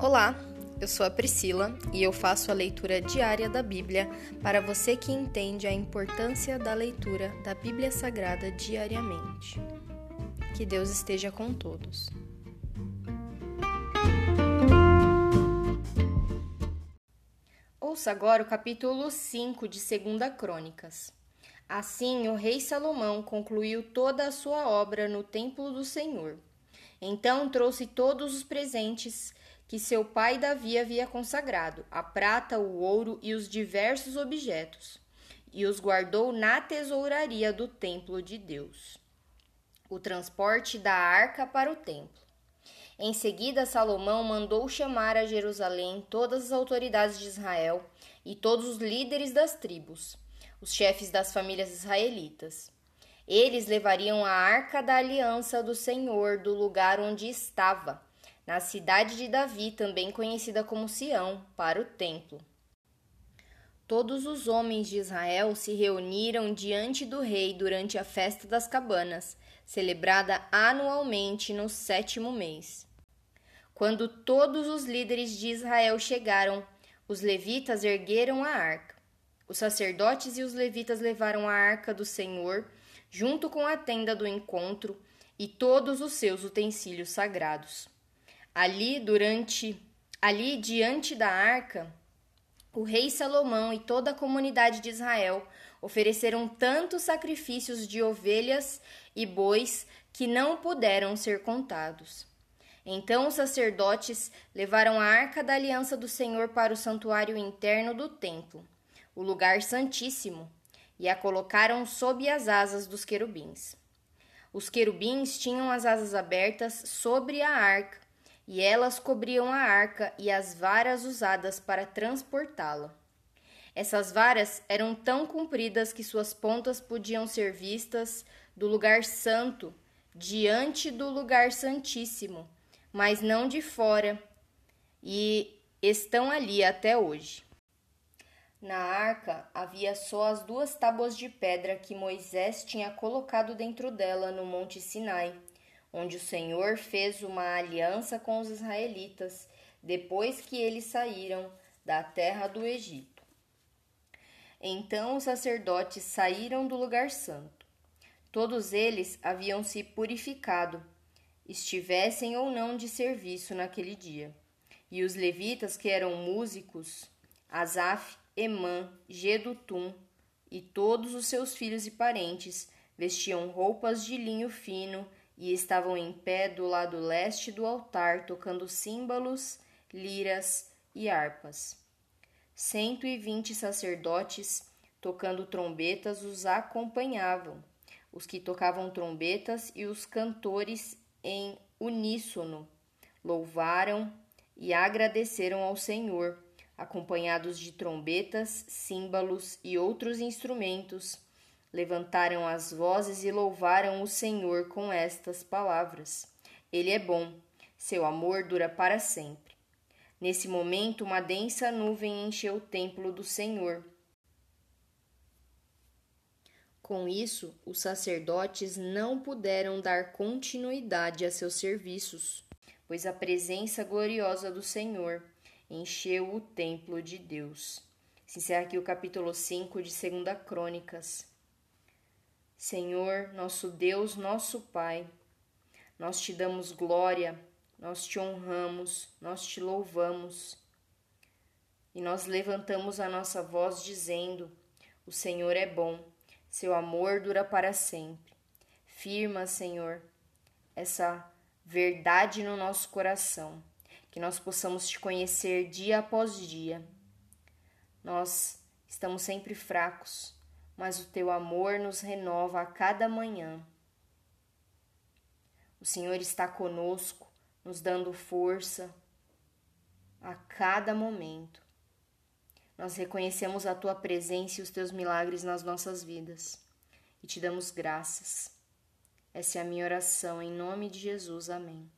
Olá, eu sou a Priscila e eu faço a leitura diária da Bíblia para você que entende a importância da leitura da Bíblia Sagrada diariamente. Que Deus esteja com todos. Ouça agora o capítulo 5 de 2 Crônicas. Assim, o rei Salomão concluiu toda a sua obra no templo do Senhor. Então trouxe todos os presentes que seu pai Davi havia consagrado, a prata, o ouro e os diversos objetos, e os guardou na tesouraria do templo de Deus. O transporte da arca para o templo. Em seguida, Salomão mandou chamar a Jerusalém todas as autoridades de Israel e todos os líderes das tribos, os chefes das famílias israelitas. Eles levariam a arca da aliança do Senhor do lugar onde estava na cidade de Davi, também conhecida como Sião, para o templo. Todos os homens de Israel se reuniram diante do rei durante a festa das cabanas, celebrada anualmente no sétimo mês. Quando todos os líderes de Israel chegaram, os levitas ergueram a arca. Os sacerdotes e os levitas levaram a arca do Senhor, junto com a tenda do encontro e todos os seus utensílios sagrados. Ali, durante ali diante da arca, o rei Salomão e toda a comunidade de Israel ofereceram tantos sacrifícios de ovelhas e bois que não puderam ser contados. Então os sacerdotes levaram a arca da aliança do Senhor para o santuário interno do templo, o lugar santíssimo, e a colocaram sob as asas dos querubins. Os querubins tinham as asas abertas sobre a arca e elas cobriam a arca e as varas usadas para transportá-la. Essas varas eram tão compridas que suas pontas podiam ser vistas do lugar santo, diante do lugar santíssimo, mas não de fora, e estão ali até hoje. Na arca havia só as duas tábuas de pedra que Moisés tinha colocado dentro dela no Monte Sinai onde o Senhor fez uma aliança com os israelitas depois que eles saíram da terra do Egito. Então os sacerdotes saíram do lugar santo. Todos eles haviam se purificado, estivessem ou não de serviço naquele dia. E os levitas, que eram músicos, Asaf, Emã, Gedutum e todos os seus filhos e parentes, vestiam roupas de linho fino e estavam em pé do lado leste do altar, tocando símbolos, liras e harpas. Cento e vinte sacerdotes, tocando trombetas, os acompanhavam, os que tocavam trombetas e os cantores em uníssono louvaram e agradeceram ao Senhor, acompanhados de trombetas, símbolos e outros instrumentos levantaram as vozes e louvaram o Senhor com estas palavras: Ele é bom, seu amor dura para sempre. Nesse momento, uma densa nuvem encheu o templo do Senhor. Com isso, os sacerdotes não puderam dar continuidade a seus serviços, pois a presença gloriosa do Senhor encheu o templo de Deus. Se encerra aqui o capítulo 5 de 2 Crônicas. Senhor, nosso Deus, nosso Pai, nós te damos glória, nós te honramos, nós te louvamos. E nós levantamos a nossa voz dizendo: O Senhor é bom, seu amor dura para sempre. Firma, Senhor, essa verdade no nosso coração, que nós possamos te conhecer dia após dia. Nós estamos sempre fracos mas o teu amor nos renova a cada manhã. O Senhor está conosco, nos dando força a cada momento. Nós reconhecemos a tua presença e os teus milagres nas nossas vidas e te damos graças. Essa é a minha oração em nome de Jesus. Amém.